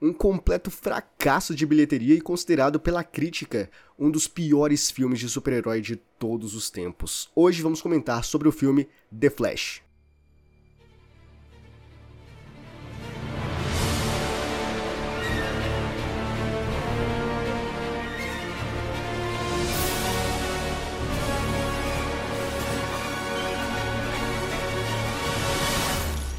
um completo fracasso de bilheteria e considerado pela crítica um dos piores filmes de super-herói de todos os tempos. Hoje vamos comentar sobre o filme The Flash.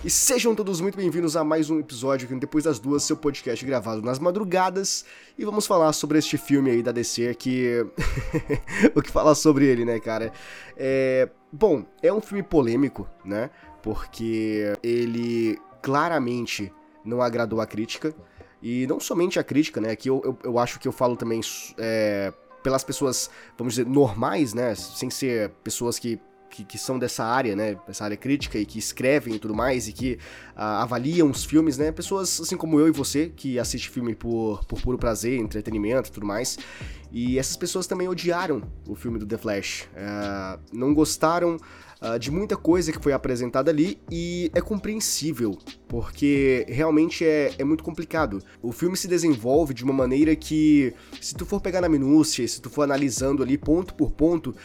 E sejam todos muito bem-vindos a mais um episódio aqui Depois das Duas, seu podcast gravado nas madrugadas. E vamos falar sobre este filme aí da DC que. o que falar sobre ele, né, cara? É. Bom, é um filme polêmico, né? Porque ele claramente não agradou a crítica. E não somente a crítica, né? Aqui eu, eu, eu acho que eu falo também é, pelas pessoas, vamos dizer, normais, né? Sem ser pessoas que que, que, são dessa área, né, dessa área crítica e que escrevem e tudo mais e que uh, avaliam os filmes, né, pessoas assim como eu e você que assiste filme por, por puro prazer, entretenimento e tudo mais. E essas pessoas também odiaram o filme do The Flash, uh, não gostaram uh, de muita coisa que foi apresentada ali e é compreensível, porque realmente é, é muito complicado. O filme se desenvolve de uma maneira que, se tu for pegar na minúcia, se tu for analisando ali ponto por ponto,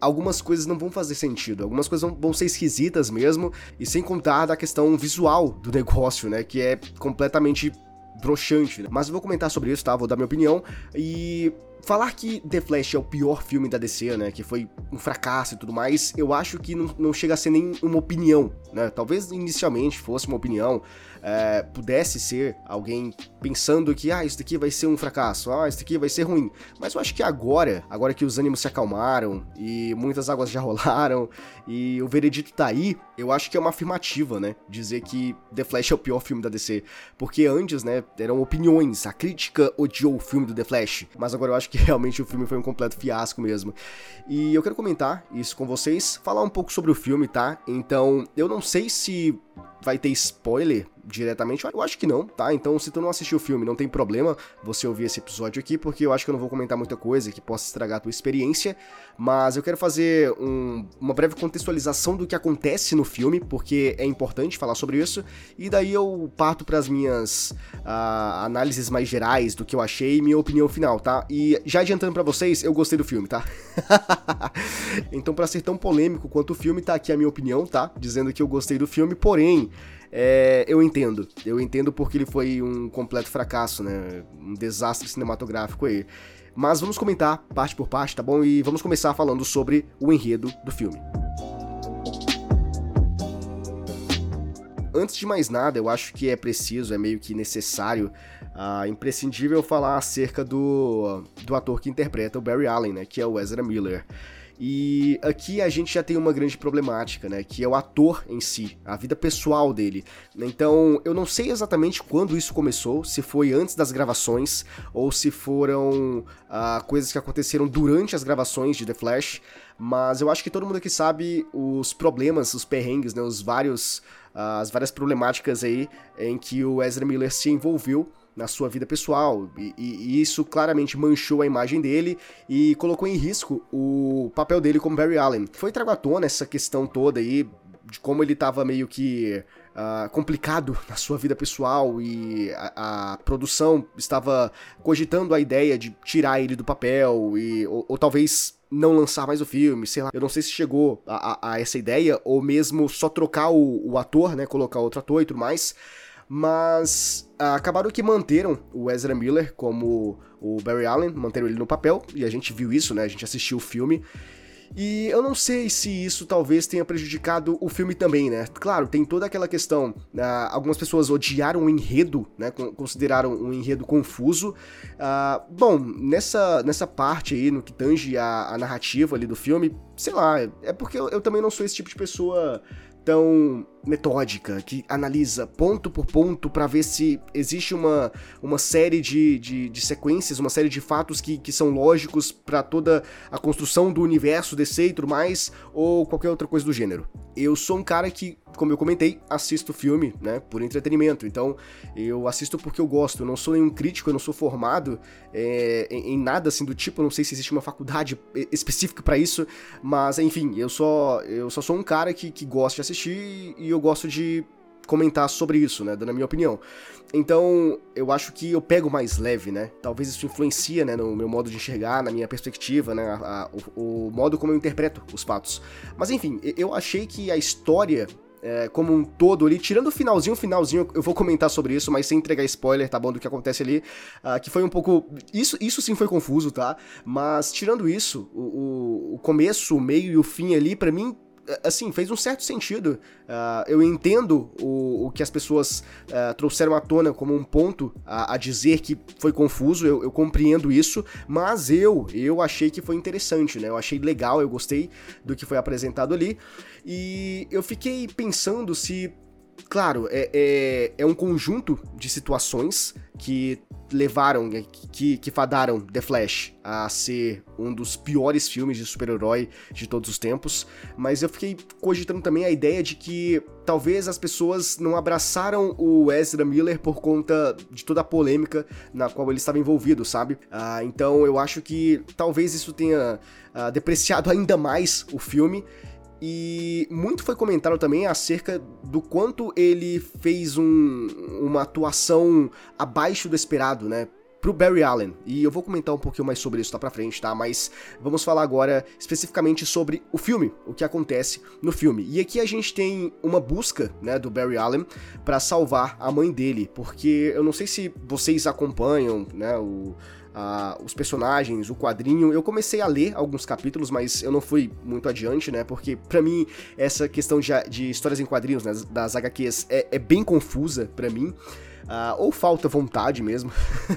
algumas coisas não vão fazer sentido, algumas coisas vão, ser esquisitas mesmo, e sem contar da questão visual do negócio, né, que é completamente broxante, né? Mas eu vou comentar sobre isso, tá? Vou dar minha opinião e falar que The Flash é o pior filme da DC, né, que foi um fracasso e tudo mais, eu acho que não, não chega a ser nem uma opinião, né? Talvez inicialmente fosse uma opinião, é, pudesse ser alguém pensando que, ah, isso daqui vai ser um fracasso, ah, isso daqui vai ser ruim. Mas eu acho que agora, agora que os ânimos se acalmaram e muitas águas já rolaram e o veredito tá aí, eu acho que é uma afirmativa, né? Dizer que The Flash é o pior filme da DC. Porque antes, né, eram opiniões, a crítica odiou o filme do The Flash, mas agora eu acho que realmente o filme foi um completo fiasco mesmo. E eu quero comentar isso com vocês, falar um pouco sobre o filme, tá? Então, eu não sei se vai ter spoiler diretamente? Eu acho que não, tá? Então, se tu não assistiu o filme, não tem problema você ouvir esse episódio aqui, porque eu acho que eu não vou comentar muita coisa que possa estragar a tua experiência, mas eu quero fazer um, uma breve contextualização do que acontece no filme, porque é importante falar sobre isso, e daí eu parto para as minhas uh, análises mais gerais do que eu achei e minha opinião final, tá? E já adiantando para vocês, eu gostei do filme, tá? então, para ser tão polêmico quanto o filme, tá aqui a minha opinião, tá? Dizendo que eu gostei do filme, porém, é, eu entendo. Eu entendo porque ele foi um completo fracasso, né? Um desastre cinematográfico aí. Mas vamos comentar parte por parte, tá bom? E vamos começar falando sobre o enredo do filme. Antes de mais nada, eu acho que é preciso, é meio que necessário, uh, imprescindível falar acerca do, do ator que interpreta o Barry Allen, né? Que é o Ezra Miller. E aqui a gente já tem uma grande problemática, né? Que é o ator em si, a vida pessoal dele. Então, eu não sei exatamente quando isso começou, se foi antes das gravações ou se foram uh, coisas que aconteceram durante as gravações de The Flash. Mas eu acho que todo mundo aqui sabe os problemas, os perrengues, né? Os vários, uh, as várias problemáticas aí em que o Ezra Miller se envolveu na sua vida pessoal. E, e, isso claramente manchou a imagem dele e colocou em risco o papel dele como Barry Allen. Foi trago à tona essa questão toda aí de como ele estava meio que uh, complicado na sua vida pessoal e a, a, produção estava cogitando a ideia de tirar ele do papel e ou, ou, talvez não lançar mais o filme, sei lá. Eu não sei se chegou a, a, a essa ideia ou mesmo só trocar o, o ator, né, colocar outro ator e tudo mais mas ah, acabaram que manteram o Ezra Miller como o Barry Allen, manteram ele no papel, e a gente viu isso, né? A gente assistiu o filme. E eu não sei se isso talvez tenha prejudicado o filme também, né? Claro, tem toda aquela questão. Uh, algumas pessoas odiaram o enredo, né? Consideraram um enredo confuso. Uh, bom, nessa, nessa parte aí, no que tange a, a narrativa ali do filme, sei lá, é porque eu, eu também não sou esse tipo de pessoa tão metódica, que analisa ponto por ponto para ver se existe uma, uma série de, de, de, sequências, uma série de fatos que, que são lógicos para toda a construção do universo DC e tudo mais, ou qualquer outra coisa do gênero. Eu sou um cara que, como eu comentei, assisto filme, né, por entretenimento, então eu assisto porque eu gosto, eu não sou nenhum crítico, eu não sou formado é, em, em, nada assim do tipo, eu não sei se existe uma faculdade específica para isso, mas enfim, eu só, eu só sou um cara que, que gosta de assistir e eu gosto de comentar sobre isso, né, dando a minha opinião. Então, eu acho que eu pego mais leve, né? Talvez isso influencia, né, no meu modo de enxergar, na minha perspectiva, né, a, a, o, o modo como eu interpreto os fatos. Mas enfim, eu achei que a história é, como um todo ali, tirando o finalzinho, finalzinho, eu vou comentar sobre isso, mas sem entregar spoiler, tá bom, do que acontece ali, uh, que foi um pouco, isso, isso sim foi confuso, tá, mas tirando isso, o, o começo, o meio e o fim ali, para mim, assim, fez um certo sentido. Uh, eu entendo o, o que as pessoas uh, trouxeram à tona como um ponto a, a dizer que foi confuso, eu, eu, compreendo isso, mas eu, eu achei que foi interessante, né? Eu achei legal, eu gostei do que foi apresentado ali. E eu fiquei pensando se claro, é, é, é, um conjunto de situações que levaram, que, que fadaram The Flash a ser um dos piores filmes de super-herói de todos os tempos, mas eu fiquei cogitando também a ideia de que talvez as pessoas não abraçaram o Ezra Miller por conta de toda a polêmica na qual ele estava envolvido, sabe? Ah, então eu acho que talvez isso tenha ah, depreciado ainda mais o filme e muito foi comentado também acerca do quanto ele fez um, uma atuação abaixo do esperado, né? Pro Barry Allen. E eu vou comentar um pouquinho mais sobre isso lá pra frente, tá? Mas vamos falar agora especificamente sobre o filme, o que acontece no filme. E aqui a gente tem uma busca, né, do Barry Allen para salvar a mãe dele, porque eu não sei se vocês acompanham, né, o uh, os personagens, o quadrinho. Eu comecei a ler alguns capítulos, mas eu não fui muito adiante, né? Porque para mim essa questão de, de, histórias em quadrinhos, né, das HQs, é, é bem confusa para mim. Uh, ou falta vontade mesmo,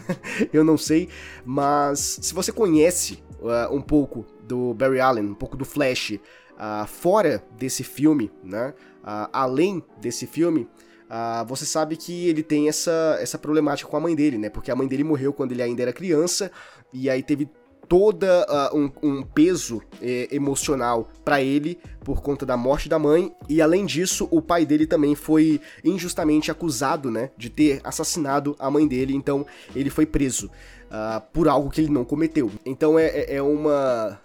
eu não sei, mas se você conhece uh, um pouco do Barry Allen, um pouco do Flash, uh, fora desse filme, né, além desse filme, Uh, você sabe que ele tem essa, essa problemática com a mãe dele, né? Porque a mãe dele morreu quando ele ainda era criança, e aí teve toda uh, um, um, peso eh, emocional para ele por conta da morte da mãe. E além disso o pai dele também foi injustamente acusado né? De ter assassinado a mãe dele. Então ele foi preso uh, por algo que ele não cometeu. Então é, é, é uma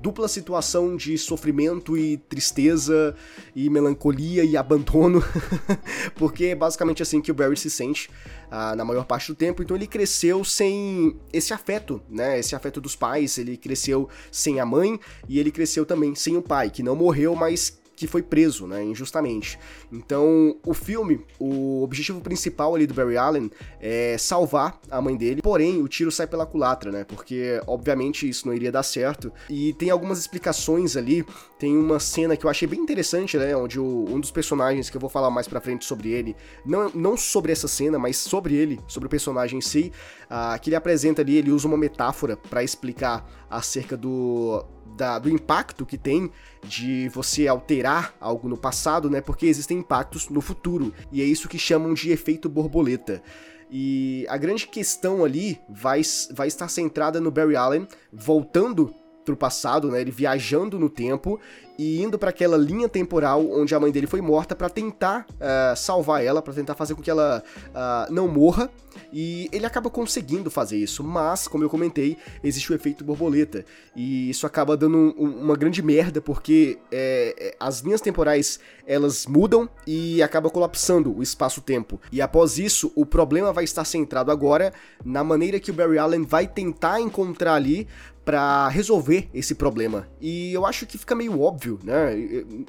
dupla situação de sofrimento e tristeza e melancolia e abandono, porque é basicamente assim que o Barry se sente uh, na maior parte do tempo. Então ele cresceu sem esse afeto, né? Esse afeto dos pais. Ele cresceu sem a mãe e ele cresceu também sem o pai, que não morreu, mas que foi preso, né, injustamente. Então, o filme, o objetivo principal ali do Barry Allen é salvar a mãe dele, porém, o tiro sai pela culatra, né, porque, obviamente, isso não iria dar certo. E tem algumas explicações ali, tem uma cena que eu achei bem interessante, né, onde o, um dos personagens, que eu vou falar mais pra frente sobre ele, não, não sobre essa cena, mas sobre ele, sobre o personagem em si, uh, que ele apresenta ali, ele usa uma metáfora para explicar acerca do da, do impacto que tem de você alterar algo no passado, né? Porque existem impactos no futuro. E é isso que chamam de efeito borboleta. E a grande questão ali vai, vai estar centrada no Barry Allen voltando pro passado, né? Ele viajando no tempo e indo para aquela linha temporal onde a mãe dele foi morta para tentar uh, salvar ela, para tentar fazer com que ela uh, não morra. E ele acaba conseguindo fazer isso, mas, como eu comentei, existe o efeito borboleta. E isso acaba dando um, uma grande merda, porque é, as linhas temporais elas mudam e acaba colapsando o espaço-tempo. E após isso, o problema vai estar centrado agora na maneira que o Barry Allen vai tentar encontrar ali para resolver esse problema. E eu acho que fica meio óbvio, né?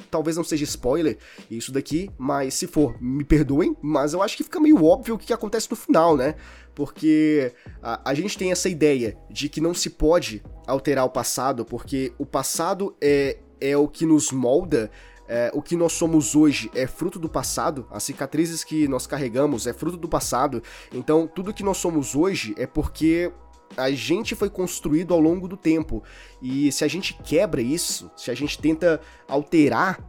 Talvez não seja spoiler isso daqui, mas se for, me perdoem, mas eu acho que fica meio óbvio o que acontece no final, né? Porque a, a gente tem essa ideia de que não se pode alterar o passado, porque o passado é, é o que nos molda é, o que nós somos hoje é fruto do passado, as cicatrizes que nós carregamos é fruto do passado, então tudo que nós somos hoje é porque a gente foi construído ao longo do tempo. E se a gente quebra isso, se a gente tenta alterar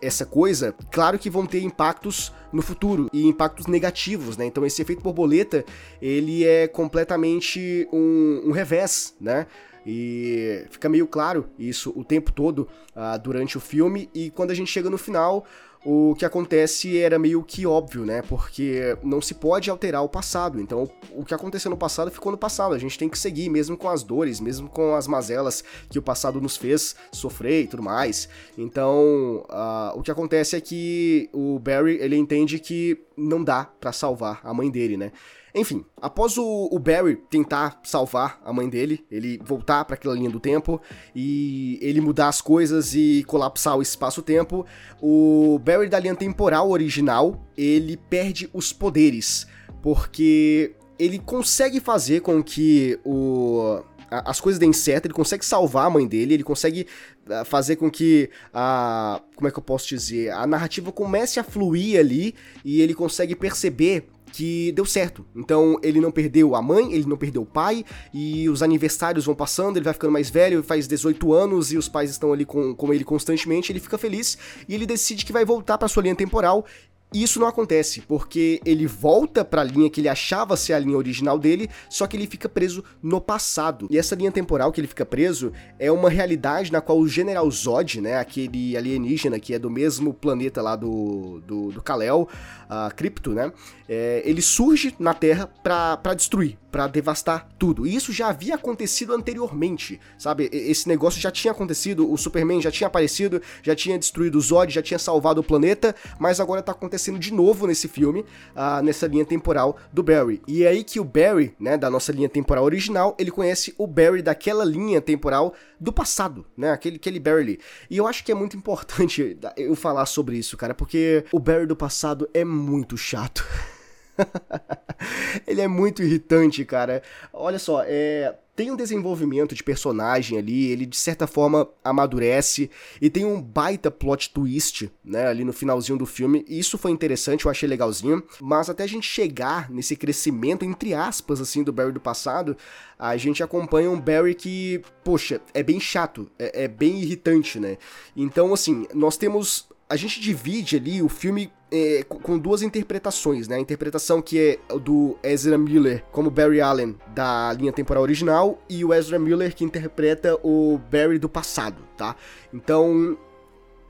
essa coisa, claro que vão ter impactos no futuro e impactos negativos, né? Então esse efeito borboleta, ele é completamente um, um revés, né? E fica meio claro isso o tempo todo uh, durante o filme. E quando a gente chega no final, o que acontece era meio que óbvio, né? Porque não se pode alterar o passado. Então, o que aconteceu no passado ficou no passado. A gente tem que seguir, mesmo com as dores, mesmo com as mazelas que o passado nos fez sofrer e tudo mais. Então, uh, o que acontece é que o Barry ele entende que não dá para salvar a mãe dele, né? Enfim, após o, o, Barry tentar salvar a mãe dele, ele voltar para aquela linha do tempo e ele mudar as coisas e colapsar o espaço-tempo, o Barry da linha temporal original, ele perde os poderes, porque ele consegue fazer com que o as coisas deem certo, ele consegue salvar a mãe dele, ele consegue ah, fazer com que a. Como é que eu posso dizer? A narrativa comece a fluir ali e ele consegue perceber que deu certo. Então ele não perdeu a mãe, ele não perdeu o pai, e os aniversários vão passando, ele vai ficando mais velho, faz 18 anos e os pais estão ali com, com ele constantemente, ele fica feliz e ele decide que vai voltar para sua linha temporal e isso não acontece, porque ele volta para a linha que ele achava ser a linha original dele, só que ele fica preso no passado. E essa linha temporal que ele fica preso é uma realidade na qual o General Zod, né, aquele alienígena que é do mesmo planeta lá do, do, do Kal-El, uh, Crypto, né, é, ele surge na Terra para destruir, para devastar tudo. E isso já havia acontecido anteriormente, sabe? Esse negócio já tinha acontecido, o Superman já tinha aparecido, já tinha destruído o Zod, já tinha salvado o planeta, mas agora tá acontecendo de novo nesse filme, uh, nessa linha temporal do Barry. E é aí que o Barry, né, da nossa linha temporal original, ele conhece o Barry daquela linha temporal do passado, né? Aquele, aquele Barry ali. E eu acho que é muito importante eu falar sobre isso, cara, porque o Barry do passado é muito chato. ele é muito irritante, cara. Olha só, é, tem um desenvolvimento de personagem ali, ele de certa forma amadurece e tem um baita plot twist, né, ali no finalzinho do filme. Isso foi interessante, eu achei legalzinho, mas até a gente chegar nesse crescimento entre aspas assim do Barry do passado, a gente acompanha um Barry que, poxa, é bem chato, é, é bem irritante, né? Então, assim, nós temos a gente divide ali o filme é, com duas interpretações, né? A interpretação que é do Ezra Miller como Barry Allen da linha temporal original e o Ezra Miller que interpreta o Barry do passado, tá? Então,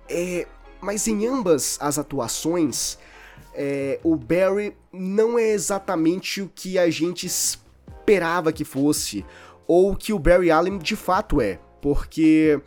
é, mas em ambas as atuações, é, o Barry não é exatamente o que a gente esperava que fosse ou que o Barry Allen de fato é, porque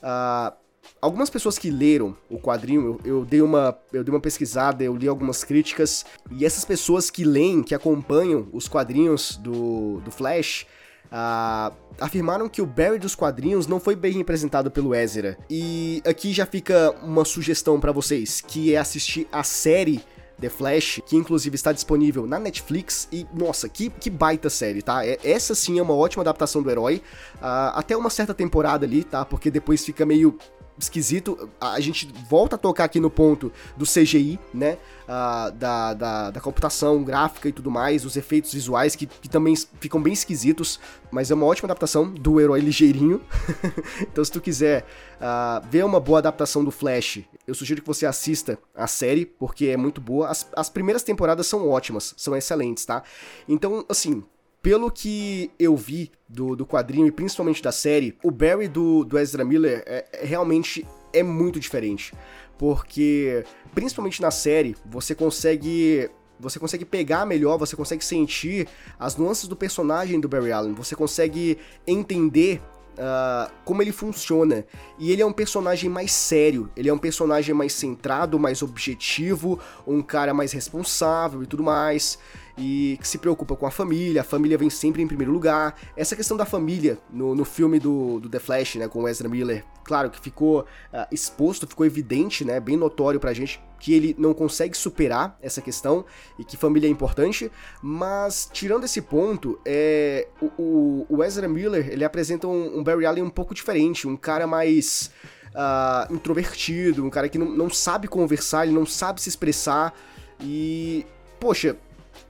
uh, Algumas pessoas que leram o quadrinho, eu, eu, dei uma, eu dei uma pesquisada, eu li algumas críticas, e essas pessoas que leem, que acompanham os quadrinhos do, do Flash, uh, afirmaram que o Barry dos quadrinhos não foi bem representado pelo Ezra. E aqui já fica uma sugestão para vocês, que é assistir a série The Flash, que inclusive está disponível na Netflix. E, nossa, que, que baita série, tá? É, essa sim é uma ótima adaptação do herói. Uh, até uma certa temporada ali, tá? Porque depois fica meio esquisito. A gente volta a tocar aqui no ponto do CGI, né? Uh, da, da, da, computação gráfica e tudo mais, os efeitos visuais que, que também ficam bem esquisitos, mas é uma ótima adaptação do herói ligeirinho. então, se tu quiser uh, ver uma boa adaptação do Flash, eu sugiro que você assista a série, porque é muito boa. As, as primeiras temporadas são ótimas, são excelentes, tá? Então, assim, pelo que eu vi do, do quadrinho e principalmente da série, o Barry do, do Ezra Miller é, é, realmente é muito diferente. Porque, principalmente na série, você consegue você consegue pegar melhor, você consegue sentir as nuances do personagem do Barry Allen, você consegue entender uh, como ele funciona. E ele é um personagem mais sério, ele é um personagem mais centrado, mais objetivo, um cara mais responsável e tudo mais e que se preocupa com a família, a família vem sempre em primeiro lugar. Essa questão da família no, no filme do, do The Flash, né, com Ezra Miller, claro que ficou uh, exposto, ficou evidente, né, bem notório pra gente que ele não consegue superar essa questão e que família é importante, mas tirando esse ponto, é, o, o Ezra Miller ele apresenta um, um Barry Allen um pouco diferente, um cara mais uh, introvertido, um cara que não, não sabe conversar, ele não sabe se expressar e, poxa,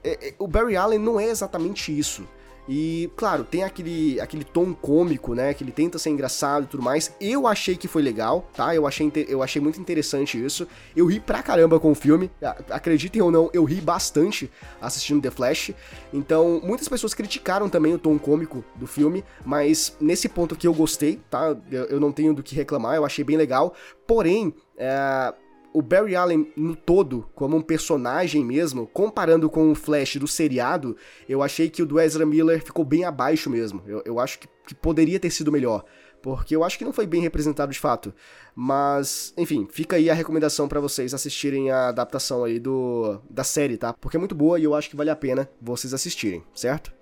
é, é, o Barry Allen não é exatamente isso. E, claro, tem aquele, aquele tom cômico, né? Que ele tenta ser engraçado e tudo mais. Eu achei que foi legal, tá? Eu achei, eu achei muito interessante isso. Eu ri pra caramba com o filme. Acreditem ou não, eu ri bastante assistindo The Flash. Então, muitas pessoas criticaram também o tom cômico do filme, mas nesse ponto que eu gostei, tá? Eu, eu não tenho do que reclamar, eu achei bem legal. Porém, é, o Barry Allen no todo, como um personagem mesmo, comparando com o Flash do seriado, eu achei que o do Ezra Miller ficou bem abaixo mesmo. Eu, eu acho que, que poderia ter sido melhor porque eu acho que não foi bem representado de fato. Mas, enfim, fica aí a recomendação para vocês assistirem a adaptação aí do da série, tá? Porque é muito boa e eu acho que vale a pena vocês assistirem, certo?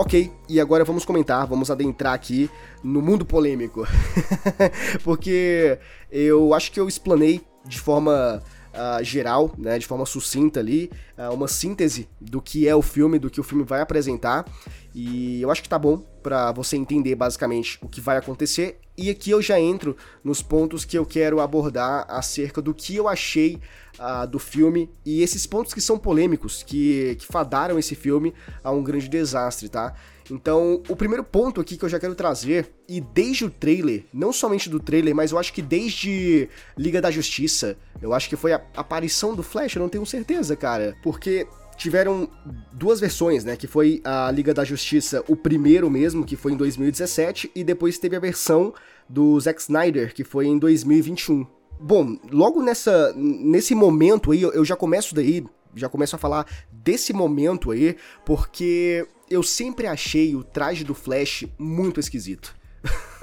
Ok, e agora vamos comentar, vamos adentrar aqui no mundo polêmico. Porque eu acho que eu explanei de forma uh, geral, né, de forma sucinta ali, uh, uma síntese do que é o filme, do que o filme vai apresentar. E eu acho que tá bom para você entender basicamente o que vai acontecer. E aqui eu já entro nos pontos que eu quero abordar acerca do que eu achei uh, do filme e esses pontos que são polêmicos, que, que fadaram esse filme a um grande desastre, tá? Então, o primeiro ponto aqui que eu já quero trazer, e desde o trailer, não somente do trailer, mas eu acho que desde Liga da Justiça, eu acho que foi a aparição do Flash, eu não tenho certeza, cara, porque tiveram duas versões, né? Que foi a Liga da Justiça, o primeiro mesmo, que foi em 2017, e depois teve a versão do Zack Snyder, que foi em 2021. Bom, logo nessa, nesse momento aí, eu já começo daí, já começo a falar desse momento aí, porque eu sempre achei o traje do Flash muito esquisito.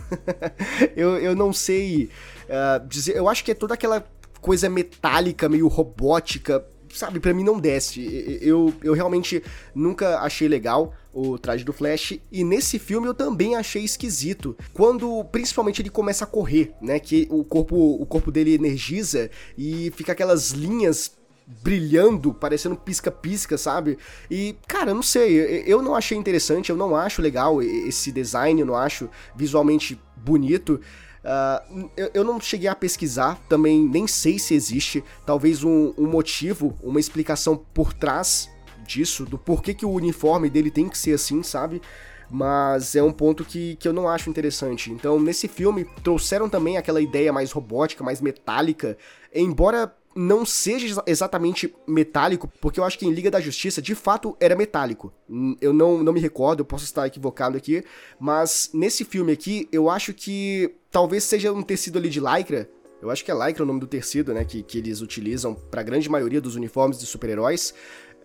eu, eu não sei uh, dizer, eu acho que é toda aquela coisa metálica, meio robótica, sabe, para mim não desce. Eu, eu realmente nunca achei legal o traje do Flash e nesse filme eu também achei esquisito. Quando principalmente ele começa a correr, né, que o corpo o corpo dele energiza e fica aquelas linhas brilhando, parecendo pisca-pisca, sabe? E, cara, não sei, eu não achei interessante, eu não acho legal esse design, eu não acho visualmente bonito. Uh, eu, eu, não cheguei a pesquisar, também nem sei se existe, talvez um, um, motivo, uma explicação por trás disso, do porquê que o uniforme dele tem que ser assim, sabe? Mas é um ponto que, que eu não acho interessante. Então, nesse filme, trouxeram também aquela ideia mais robótica, mais metálica, embora não seja exatamente metálico, porque eu acho que em Liga da Justiça, de fato, era metálico. Eu não, não me recordo, eu posso estar equivocado aqui, mas nesse filme aqui, eu acho que talvez seja um tecido ali de lycra, eu acho que é lycra o nome do tecido, né, que, que eles utilizam para a grande maioria dos uniformes de super-heróis.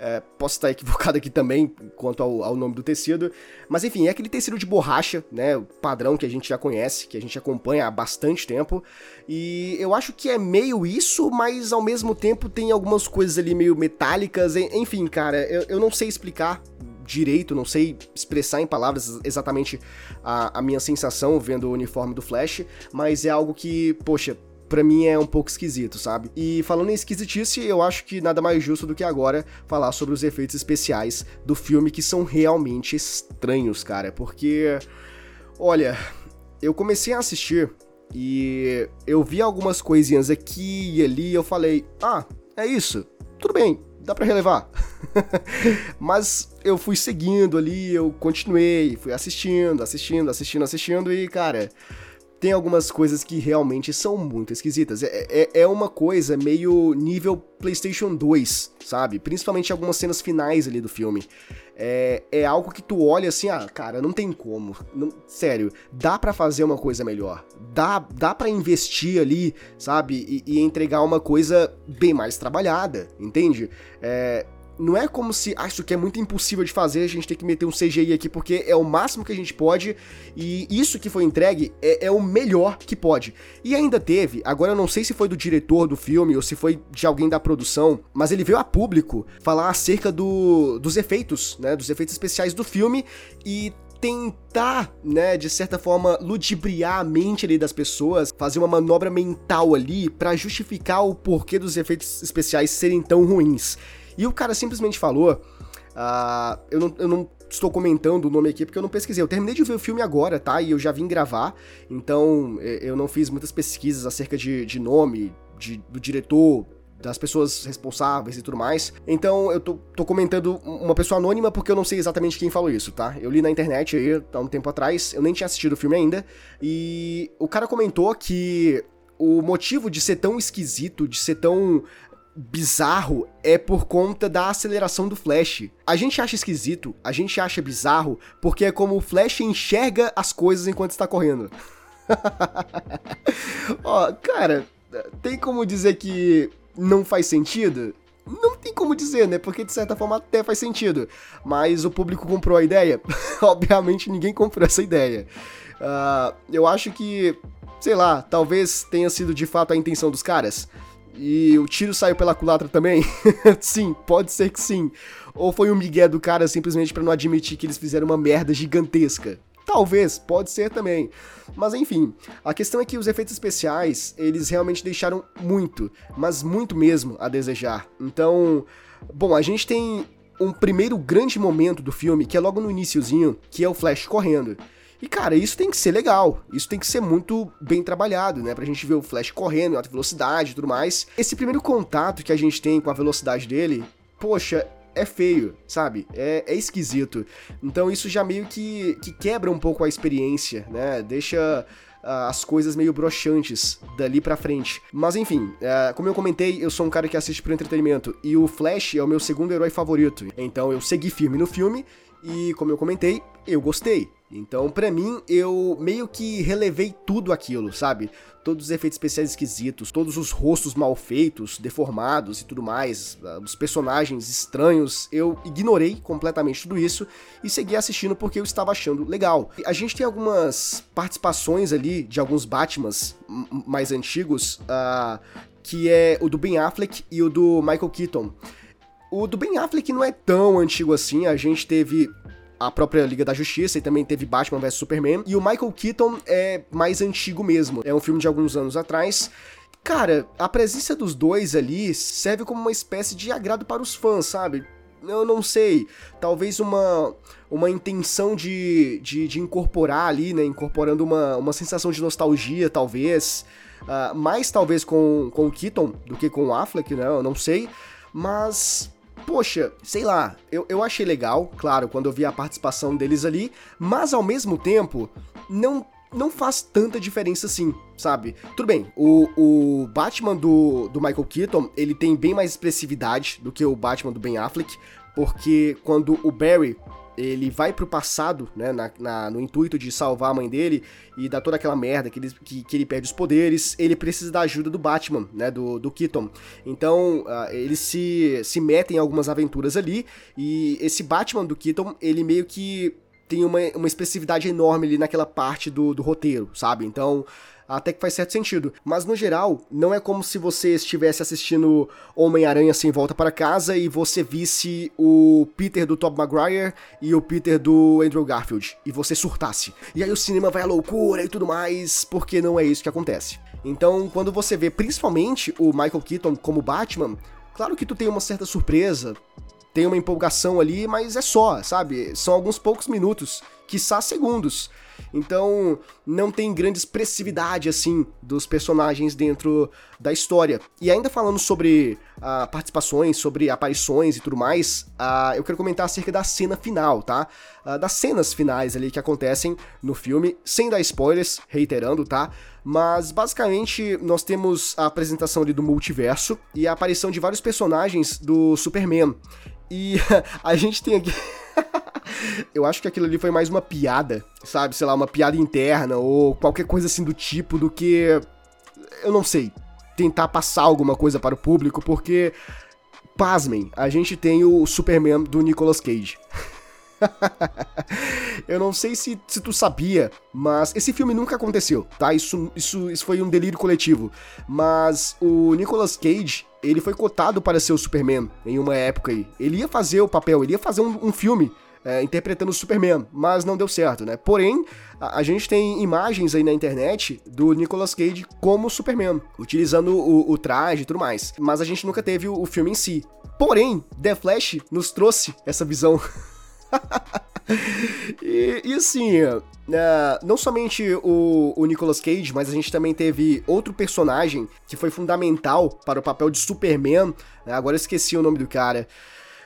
É, posso estar equivocado aqui também quanto ao, ao, nome do tecido, mas enfim, é aquele tecido de borracha, né? Padrão que a gente já conhece, que a gente acompanha há bastante tempo. E eu acho que é meio isso, mas ao mesmo tempo tem algumas coisas ali meio metálicas. Enfim, cara, eu, eu não sei explicar direito, não sei expressar em palavras exatamente a, a minha sensação vendo o uniforme do Flash, mas é algo que, poxa, pra mim é um pouco esquisito, sabe? E falando em esquisitice, eu acho que nada mais justo do que agora falar sobre os efeitos especiais do filme que são realmente estranhos, cara, porque olha, eu comecei a assistir e eu vi algumas coisinhas aqui e ali e eu falei: "Ah, é isso. Tudo bem, dá para relevar". Mas eu fui seguindo ali, eu continuei, fui assistindo, assistindo, assistindo, assistindo e, cara, tem algumas coisas que realmente são muito esquisitas. É, é, é, uma coisa meio nível PlayStation 2, sabe? Principalmente algumas cenas finais ali do filme. É, é algo que tu olha assim, ah, cara, não tem como. Não, sério, dá para fazer uma coisa melhor. Dá, dá para investir ali, sabe? E, e, entregar uma coisa bem mais trabalhada, entende? É, não é como se acho que é muito impossível de fazer, a gente tem que meter um CGI aqui porque é o máximo que a gente pode e isso que foi entregue é, é, o melhor que pode. E ainda teve, agora eu não sei se foi do diretor do filme ou se foi de alguém da produção, mas ele veio a público falar acerca do, dos efeitos, né, dos efeitos especiais do filme e tentar, né, de certa forma, ludibriar a mente ali das pessoas, fazer uma manobra mental ali para justificar o porquê dos efeitos especiais serem tão ruins. E o cara simplesmente falou. Uh, eu, não, eu não estou comentando o nome aqui porque eu não pesquisei. Eu terminei de ver o filme agora, tá? E eu já vim gravar. Então eu não fiz muitas pesquisas acerca de, de nome, de, do diretor, das pessoas responsáveis e tudo mais. Então eu tô, tô, comentando uma pessoa anônima porque eu não sei exatamente quem falou isso, tá? Eu li na internet aí há um tempo atrás, eu nem tinha assistido o filme ainda, e o cara comentou que o motivo de ser tão esquisito, de ser tão bizarro é por conta da aceleração do Flash. A gente acha esquisito, a gente acha bizarro, porque é como o Flash enxerga as coisas enquanto está correndo. Ó, cara, tem como dizer que não faz sentido? Não tem como dizer, né? Porque de certa forma até faz sentido. Mas o público comprou a ideia? Obviamente ninguém comprou essa ideia. Uh, eu acho que, sei lá, talvez tenha sido de fato a intenção dos caras. E o tiro saiu pela culatra também? sim, pode ser que sim. Ou foi um migué do cara simplesmente para não admitir que eles fizeram uma merda gigantesca? Talvez, pode ser também. Mas enfim, a questão é que os efeitos especiais, eles realmente deixaram muito, mas muito mesmo a desejar. Então, bom, a gente tem um primeiro grande momento do filme, que é logo no iníciozinho, que é o Flash correndo. E, cara, isso tem que ser legal. Isso tem que ser muito bem trabalhado, né? Pra gente ver o Flash correndo em alta velocidade e tudo mais. Esse primeiro contato que a gente tem com a velocidade dele, poxa, é feio, sabe? É, é esquisito. Então isso já meio que, que quebra um pouco a experiência, né? Deixa uh, as coisas meio broxantes dali pra frente. Mas enfim, uh, como eu comentei, eu sou um cara que assiste pro entretenimento e o Flash é o meu segundo herói favorito. Então eu segui firme no filme e, como eu comentei, eu gostei. Então, para mim, eu meio que relevei tudo aquilo, sabe? Todos os efeitos especiais esquisitos, todos os rostos mal feitos, deformados e tudo mais, ah, os personagens estranhos, eu ignorei completamente tudo isso e segui assistindo porque eu estava achando legal. A gente tem algumas participações ali de alguns Batmans mais antigos, uh, que é o do Ben Affleck e o do Michael Keaton. O do Ben Affleck não é tão antigo assim, a gente teve a própria Liga da Justiça e também teve Batman vs Superman. E o Michael Keaton é mais antigo mesmo. É um filme de alguns anos atrás. Cara, a presença dos dois ali serve como uma espécie de agrado para os fãs, sabe? Eu não sei, talvez uma, uma intenção de, de, de incorporar ali, né? Incorporando uma, uma sensação de nostalgia, talvez. Uh, mais talvez com, com o Keaton do que com o Affleck, né? Eu não sei. Mas poxa, sei lá, eu, eu achei legal, claro, quando eu vi a participação deles ali, mas ao mesmo tempo, não não faz tanta diferença assim, sabe? Tudo bem, o, o Batman do, do Michael Keaton, ele tem bem mais expressividade do que o Batman do Ben Affleck, porque quando o Barry ele vai pro passado, né, na, na, no intuito de salvar a mãe dele e dar toda aquela merda que ele, que, que ele perde os poderes, ele precisa da ajuda do Batman, né, do, do Keaton. Então, uh, eles se, se metem em algumas aventuras ali e esse Batman do Keaton, ele meio que tem uma, uma expressividade enorme ali naquela parte do, do roteiro, sabe? Então, até que faz certo sentido. Mas no geral, não é como se você estivesse assistindo Homem-Aranha sem volta para casa e você visse o Peter do Tobey Maguire e o Peter do Andrew Garfield e você surtasse. E aí o cinema vai à loucura e tudo mais, porque não é isso que acontece. Então, quando você vê principalmente o Michael Keaton como Batman, claro que tu tem uma certa surpresa, tem uma empolgação ali, mas é só, sabe? São alguns poucos minutos, quiçá segundos. Então, não tem grande expressividade assim dos personagens dentro da história. E ainda falando sobre uh, participações, sobre aparições e tudo mais, uh, eu quero comentar acerca da cena final, tá? Uh, das cenas finais ali que acontecem no filme, sem dar spoilers, reiterando, tá? Mas basicamente nós temos a apresentação ali do multiverso e a aparição de vários personagens do Superman. E a gente tem aqui. eu acho que aquilo ali foi mais uma piada, sabe? Sei lá, uma piada interna ou qualquer coisa assim do tipo do que. Eu não sei. Tentar passar alguma coisa para o público, porque. Pasmem, a gente tem o Superman do Nicolas Cage. eu não sei se, se tu sabia, mas esse filme nunca aconteceu, tá? Isso, isso, isso foi um delírio coletivo. Mas o Nicolas Cage, ele foi cotado para ser o Superman em uma época aí. Ele ia fazer o papel, ele ia fazer um, um filme é, interpretando o Superman, mas não deu certo, né? Porém, a, a, gente tem imagens aí na internet do Nicolas Cage como Superman, utilizando o, o traje e tudo mais. Mas a gente nunca teve o, o filme em si. Porém, The Flash nos trouxe essa visão. e, e, assim, não somente o, o Nicolas Cage, mas a gente também teve outro personagem que foi fundamental para o papel de Superman. Uh, agora eu esqueci o nome do cara.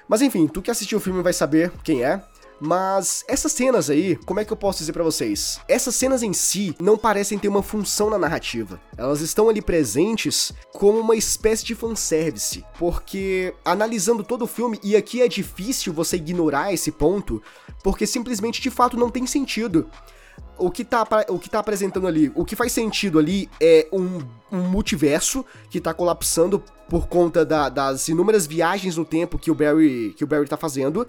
Mas enfim, tu que assistiu o filme vai saber quem é. Mas essas cenas aí, como é que eu posso dizer para vocês? Essas cenas em si não parecem ter uma função na narrativa. Elas estão ali presentes como uma espécie de fanservice. Porque analisando todo o filme, e aqui é difícil você ignorar esse ponto, porque simplesmente de fato não tem sentido. O que, tá, o que tá apresentando ali, o que faz sentido ali é um, um multiverso que tá colapsando por conta da, das inúmeras viagens no tempo que o Barry, que o Barry tá fazendo.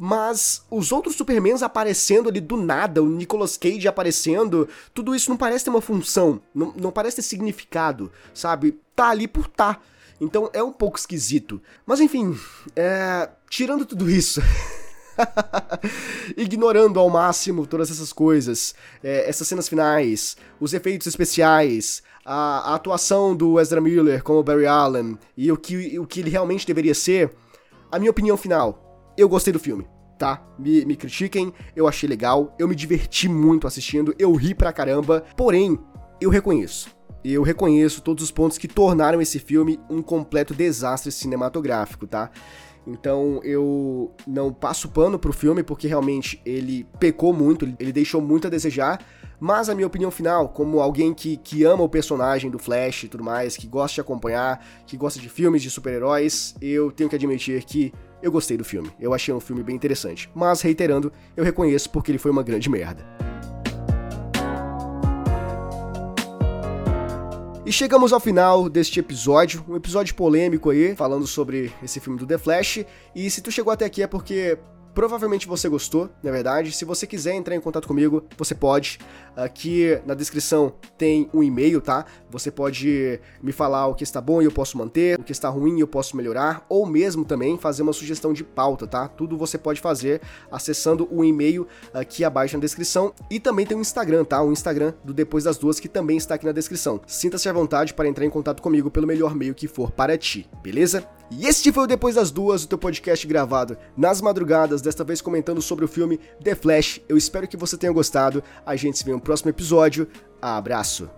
Mas os outros Supermans aparecendo ali do nada, o Nicolas Cage aparecendo, tudo isso não parece ter uma função, não, não parece ter significado, sabe? Tá ali por tá. Então é um pouco esquisito. Mas enfim, é... tirando tudo isso. Ignorando ao máximo todas essas coisas, é, essas cenas finais, os efeitos especiais, a, a, atuação do Ezra Miller como Barry Allen e o que, o que ele realmente deveria ser, a minha opinião final, eu gostei do filme. Tá? Me, me critiquem, eu achei legal, eu me diverti muito assistindo, eu ri pra caramba, porém, eu reconheço eu reconheço todos os pontos que tornaram esse filme um completo desastre cinematográfico, tá? Então eu não passo pano pro filme porque realmente ele pecou muito, ele deixou muito a desejar. Mas a minha opinião final, como alguém que, que ama o personagem do Flash e tudo mais, que gosta de acompanhar, que gosta de filmes de super-heróis, eu tenho que admitir que eu gostei do filme. Eu achei um filme bem interessante. Mas, reiterando, eu reconheço porque ele foi uma grande merda. E chegamos ao final deste episódio, um episódio polêmico aí, falando sobre esse filme do The Flash. E se tu chegou até aqui é porque Provavelmente você gostou, na verdade. Se você quiser entrar em contato comigo, você pode. Aqui na descrição tem um e-mail, tá? Você pode me falar o que está bom e eu posso manter, o que está ruim e eu posso melhorar, ou mesmo também fazer uma sugestão de pauta, tá? Tudo você pode fazer acessando o e-mail aqui abaixo na descrição. E também tem o Instagram, tá? O Instagram do Depois das Duas, que também está aqui na descrição. Sinta-se à vontade para entrar em contato comigo pelo melhor meio que for para ti, beleza? E este foi o Depois das Duas, o teu podcast gravado nas madrugadas, desta vez comentando sobre o filme The Flash. Eu espero que você tenha gostado. A gente se vê no próximo episódio. Abraço!